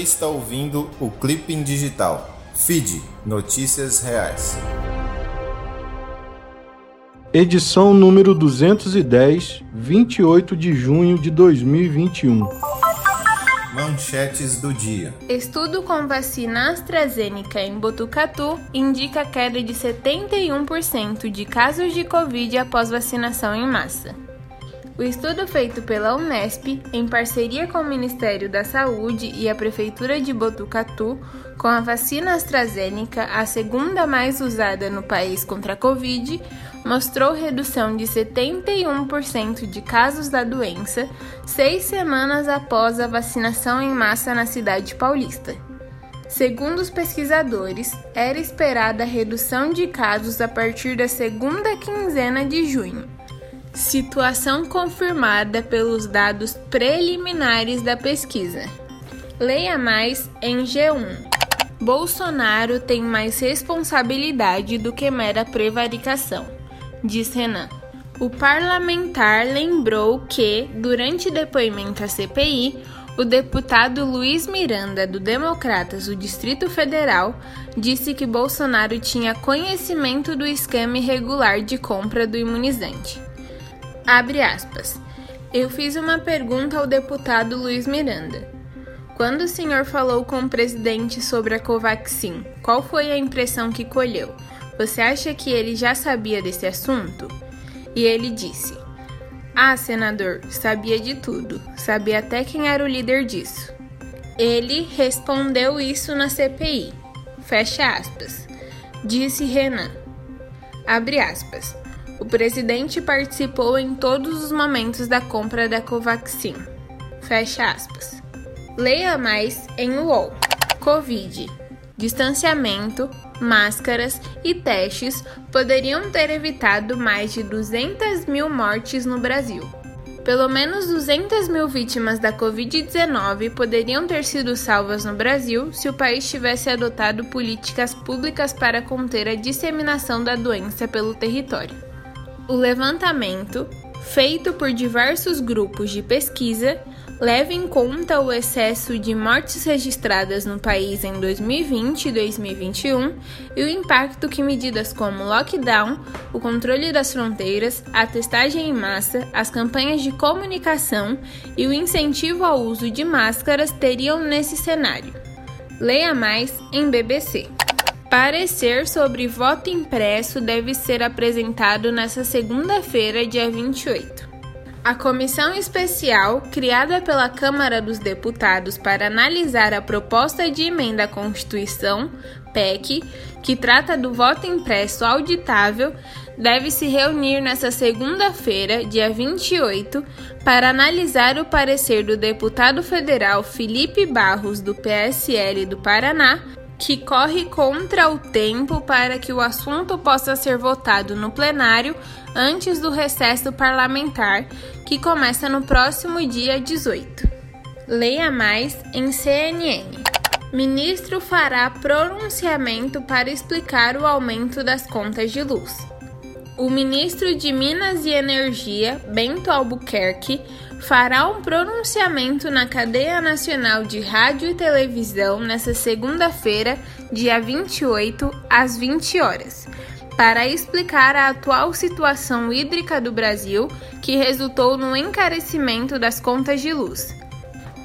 está ouvindo o Clipping Digital. Feed Notícias Reais. Edição número 210, 28 de junho de 2021. Manchetes do dia. Estudo com vacina AstraZeneca em Botucatu indica queda de 71% de casos de Covid após vacinação em massa. O estudo feito pela Unesp, em parceria com o Ministério da Saúde e a Prefeitura de Botucatu, com a vacina AstraZeneca, a segunda mais usada no país contra a Covid, mostrou redução de 71% de casos da doença seis semanas após a vacinação em massa na cidade paulista. Segundo os pesquisadores, era esperada a redução de casos a partir da segunda quinzena de junho Situação confirmada pelos dados preliminares da pesquisa. Leia mais em G1. Bolsonaro tem mais responsabilidade do que mera prevaricação, diz Renan. O parlamentar lembrou que, durante depoimento à CPI, o deputado Luiz Miranda, do Democratas do Distrito Federal, disse que Bolsonaro tinha conhecimento do esquema irregular de compra do imunizante. Abre aspas. Eu fiz uma pergunta ao deputado Luiz Miranda. Quando o senhor falou com o presidente sobre a Covaxin, qual foi a impressão que colheu? Você acha que ele já sabia desse assunto? E ele disse: Ah, senador, sabia de tudo, sabia até quem era o líder disso. Ele respondeu isso na CPI. Fecha aspas. Disse Renan. Abre aspas. O presidente participou em todos os momentos da compra da Covaxin. Fecha aspas. Leia mais em UOL. Covid. Distanciamento, máscaras e testes poderiam ter evitado mais de 200 mil mortes no Brasil. Pelo menos 200 mil vítimas da Covid-19 poderiam ter sido salvas no Brasil se o país tivesse adotado políticas públicas para conter a disseminação da doença pelo território. O levantamento, feito por diversos grupos de pesquisa, leva em conta o excesso de mortes registradas no país em 2020 e 2021 e o impacto que medidas como lockdown, o controle das fronteiras, a testagem em massa, as campanhas de comunicação e o incentivo ao uso de máscaras teriam nesse cenário. Leia mais em BBC. Parecer sobre voto impresso deve ser apresentado nesta segunda-feira, dia 28. A comissão especial, criada pela Câmara dos Deputados para analisar a proposta de emenda à Constituição, PEC, que trata do voto impresso auditável, deve se reunir nesta segunda-feira, dia 28, para analisar o parecer do deputado federal Felipe Barros, do PSL do Paraná, que corre contra o tempo para que o assunto possa ser votado no plenário antes do recesso parlamentar, que começa no próximo dia 18. Leia mais em CNN. Ministro fará pronunciamento para explicar o aumento das contas de luz. O ministro de Minas e Energia, Bento Albuquerque, fará um pronunciamento na cadeia nacional de rádio e televisão nesta segunda-feira, dia 28, às 20 horas, para explicar a atual situação hídrica do Brasil que resultou no encarecimento das contas de luz.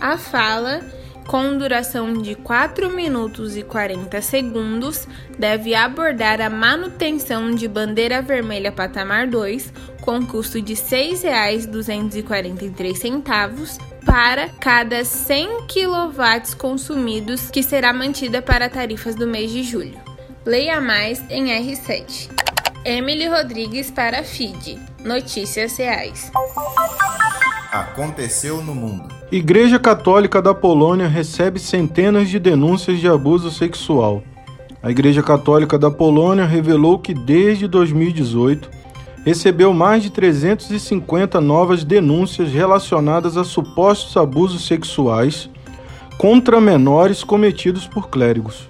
A fala com duração de 4 minutos e 40 segundos, deve abordar a manutenção de bandeira vermelha patamar 2 com custo de R$ 6,243 para cada 100 kW consumidos, que será mantida para tarifas do mês de julho. Leia mais em R7. Emily Rodrigues para FID. Notícias reais. Aconteceu no mundo. Igreja Católica da Polônia recebe centenas de denúncias de abuso sexual. A Igreja Católica da Polônia revelou que desde 2018 recebeu mais de 350 novas denúncias relacionadas a supostos abusos sexuais contra menores cometidos por clérigos.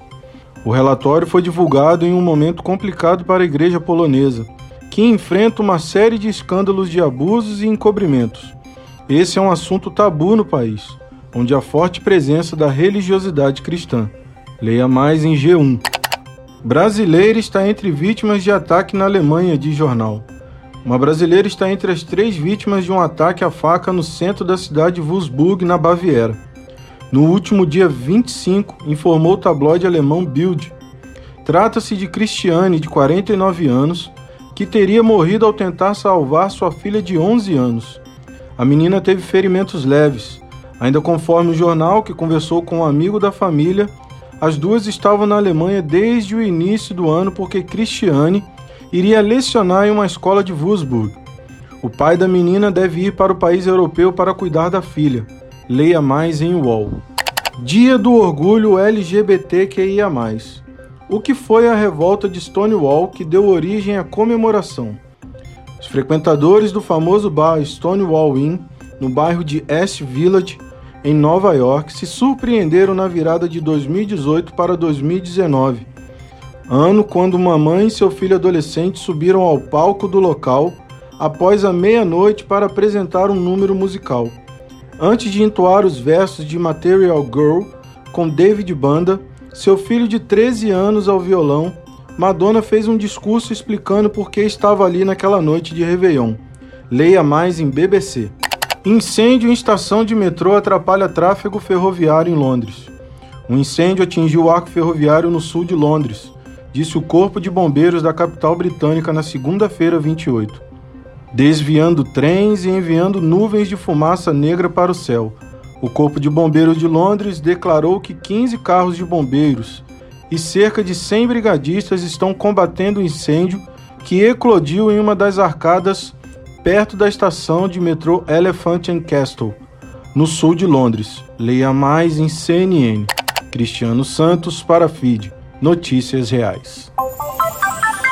O relatório foi divulgado em um momento complicado para a igreja polonesa, que enfrenta uma série de escândalos de abusos e encobrimentos. Esse é um assunto tabu no país, onde há forte presença da religiosidade cristã. Leia mais em G1. Brasileira está entre vítimas de ataque na Alemanha, diz jornal. Uma brasileira está entre as três vítimas de um ataque à faca no centro da cidade de na Baviera. No último dia 25, informou o tabloide alemão Bild. Trata-se de Cristiane, de 49 anos, que teria morrido ao tentar salvar sua filha de 11 anos. A menina teve ferimentos leves. Ainda conforme o jornal, que conversou com um amigo da família, as duas estavam na Alemanha desde o início do ano porque Cristiane iria lecionar em uma escola de Wolfsburg. O pai da menina deve ir para o país europeu para cuidar da filha. Leia mais em UOL. Dia do Orgulho LGBTQIA. O que foi a revolta de Stonewall que deu origem à comemoração? Os frequentadores do famoso bar Stonewall Inn, no bairro de East Village, em Nova York, se surpreenderam na virada de 2018 para 2019, ano quando uma mãe e seu filho adolescente subiram ao palco do local após a meia-noite para apresentar um número musical. Antes de entoar os versos de Material Girl com David Banda, seu filho de 13 anos ao violão, Madonna fez um discurso explicando por que estava ali naquela noite de Réveillon. Leia mais em BBC. Incêndio em estação de metrô atrapalha tráfego ferroviário em Londres. Um incêndio atingiu o arco ferroviário no sul de Londres, disse o Corpo de Bombeiros da capital britânica na segunda-feira 28 desviando trens e enviando nuvens de fumaça negra para o céu. O Corpo de Bombeiros de Londres declarou que 15 carros de bombeiros e cerca de 100 brigadistas estão combatendo o incêndio que eclodiu em uma das arcadas perto da estação de metrô Elephant and Castle, no sul de Londres. Leia mais em CNN. Cristiano Santos para FID. Notícias reais.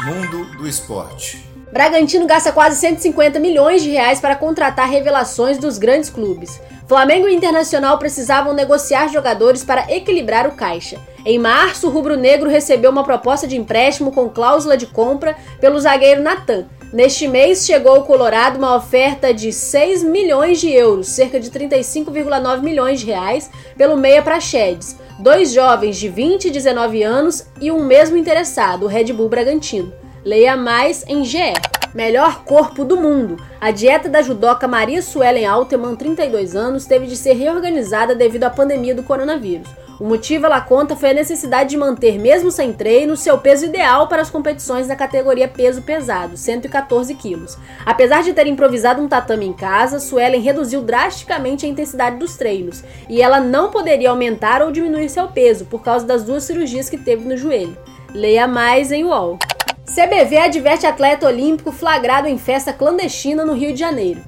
Mundo do esporte. Bragantino gasta quase 150 milhões de reais para contratar revelações dos grandes clubes. Flamengo e Internacional precisavam negociar jogadores para equilibrar o caixa. Em março, o rubro-negro recebeu uma proposta de empréstimo com cláusula de compra pelo zagueiro Natan. Neste mês, chegou ao Colorado uma oferta de 6 milhões de euros, cerca de 35,9 milhões de reais, pelo meia Praxedes. Dois jovens de 20 e 19 anos e um mesmo interessado, o Red Bull Bragantino. Leia mais em GE. Melhor corpo do mundo. A dieta da judoca Maria Suelen Alterman, 32 anos, teve de ser reorganizada devido à pandemia do coronavírus. O motivo, ela conta, foi a necessidade de manter, mesmo sem treino, seu peso ideal para as competições da categoria peso pesado, 114 quilos. Apesar de ter improvisado um tatame em casa, Suelen reduziu drasticamente a intensidade dos treinos e ela não poderia aumentar ou diminuir seu peso por causa das duas cirurgias que teve no joelho. Leia mais em UOL. CBV adverte atleta olímpico flagrado em festa clandestina no Rio de Janeiro.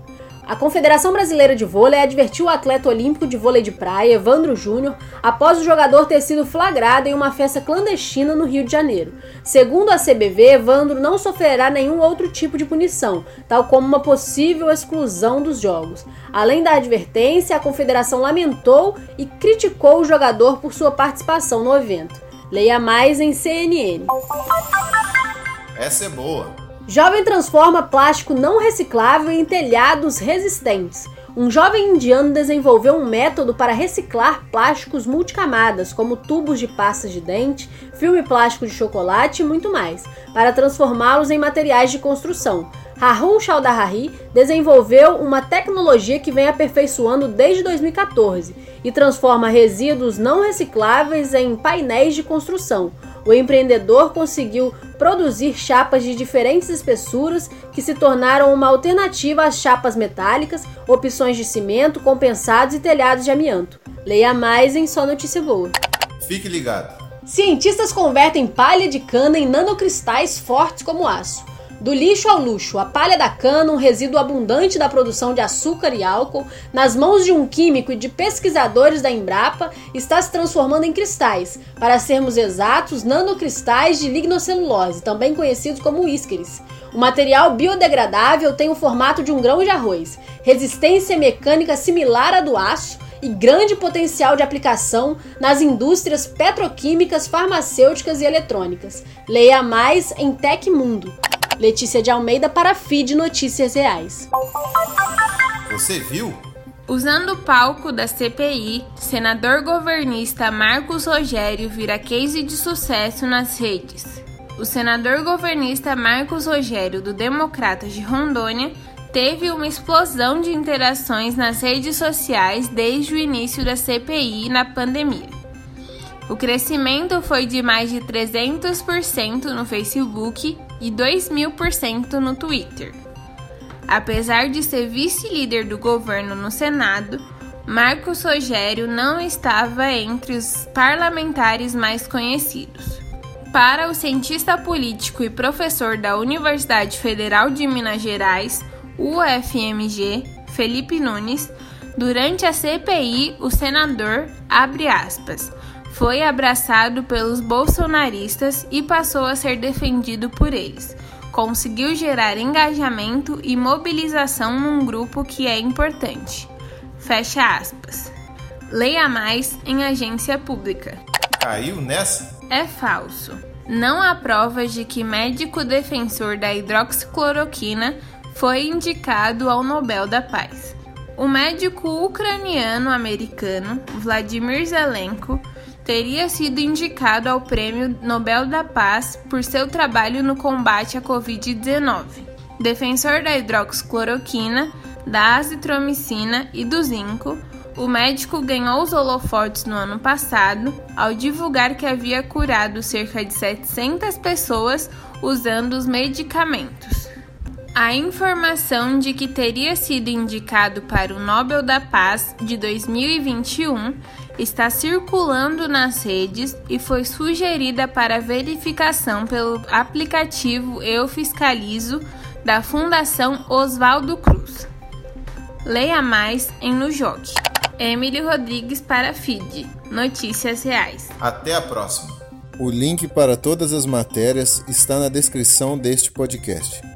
A Confederação Brasileira de Vôlei advertiu o atleta olímpico de vôlei de praia, Evandro Júnior, após o jogador ter sido flagrado em uma festa clandestina no Rio de Janeiro. Segundo a CBV, Evandro não sofrerá nenhum outro tipo de punição, tal como uma possível exclusão dos jogos. Além da advertência, a Confederação lamentou e criticou o jogador por sua participação no evento. Leia mais em CNN. Essa é boa. Jovem transforma plástico não reciclável em telhados resistentes. Um jovem indiano desenvolveu um método para reciclar plásticos multicamadas, como tubos de pastas de dente, filme plástico de chocolate e muito mais, para transformá-los em materiais de construção. Rahul Chaudhary desenvolveu uma tecnologia que vem aperfeiçoando desde 2014 e transforma resíduos não recicláveis em painéis de construção. O empreendedor conseguiu produzir chapas de diferentes espessuras que se tornaram uma alternativa às chapas metálicas, opções de cimento, compensados e telhados de amianto. Leia mais em Só Notícia Boa. Fique ligado. Cientistas convertem palha de cana em nanocristais fortes como aço. Do lixo ao luxo, a palha da cana, um resíduo abundante da produção de açúcar e álcool, nas mãos de um químico e de pesquisadores da Embrapa, está se transformando em cristais, para sermos exatos, nanocristais de lignocelulose, também conhecidos como ísqueres. O material biodegradável tem o formato de um grão de arroz, resistência mecânica similar à do aço e grande potencial de aplicação nas indústrias petroquímicas, farmacêuticas e eletrônicas. Leia mais em Tecmundo. Letícia de Almeida para a FID Notícias Reais. Você viu? Usando o palco da CPI, senador governista Marcos Rogério vira case de sucesso nas redes. O senador governista Marcos Rogério, do Democratas de Rondônia, teve uma explosão de interações nas redes sociais desde o início da CPI na pandemia. O crescimento foi de mais de 300% no Facebook e 2.000% no Twitter. Apesar de ser vice-líder do governo no Senado, Marcos Rogério não estava entre os parlamentares mais conhecidos. Para o cientista político e professor da Universidade Federal de Minas Gerais, UFMG, Felipe Nunes, durante a CPI, o senador, abre aspas, foi abraçado pelos bolsonaristas e passou a ser defendido por eles conseguiu gerar engajamento e mobilização num grupo que é importante. Fecha aspas. Leia mais em agência pública. Caiu nessa? É falso. Não há provas de que médico defensor da hidroxicloroquina foi indicado ao Nobel da Paz. O médico ucraniano-americano Vladimir Zelenko teria sido indicado ao Prêmio Nobel da Paz por seu trabalho no combate à Covid-19. Defensor da hidroxicloroquina, da azitromicina e do zinco, o médico ganhou os holofotes no ano passado ao divulgar que havia curado cerca de 700 pessoas usando os medicamentos. A informação de que teria sido indicado para o Nobel da Paz de 2021 está circulando nas redes e foi sugerida para verificação pelo aplicativo Eu Fiscalizo da Fundação Oswaldo Cruz. Leia mais em No Jogue. Emily Rodrigues para FID. Notícias Reais. Até a próxima. O link para todas as matérias está na descrição deste podcast.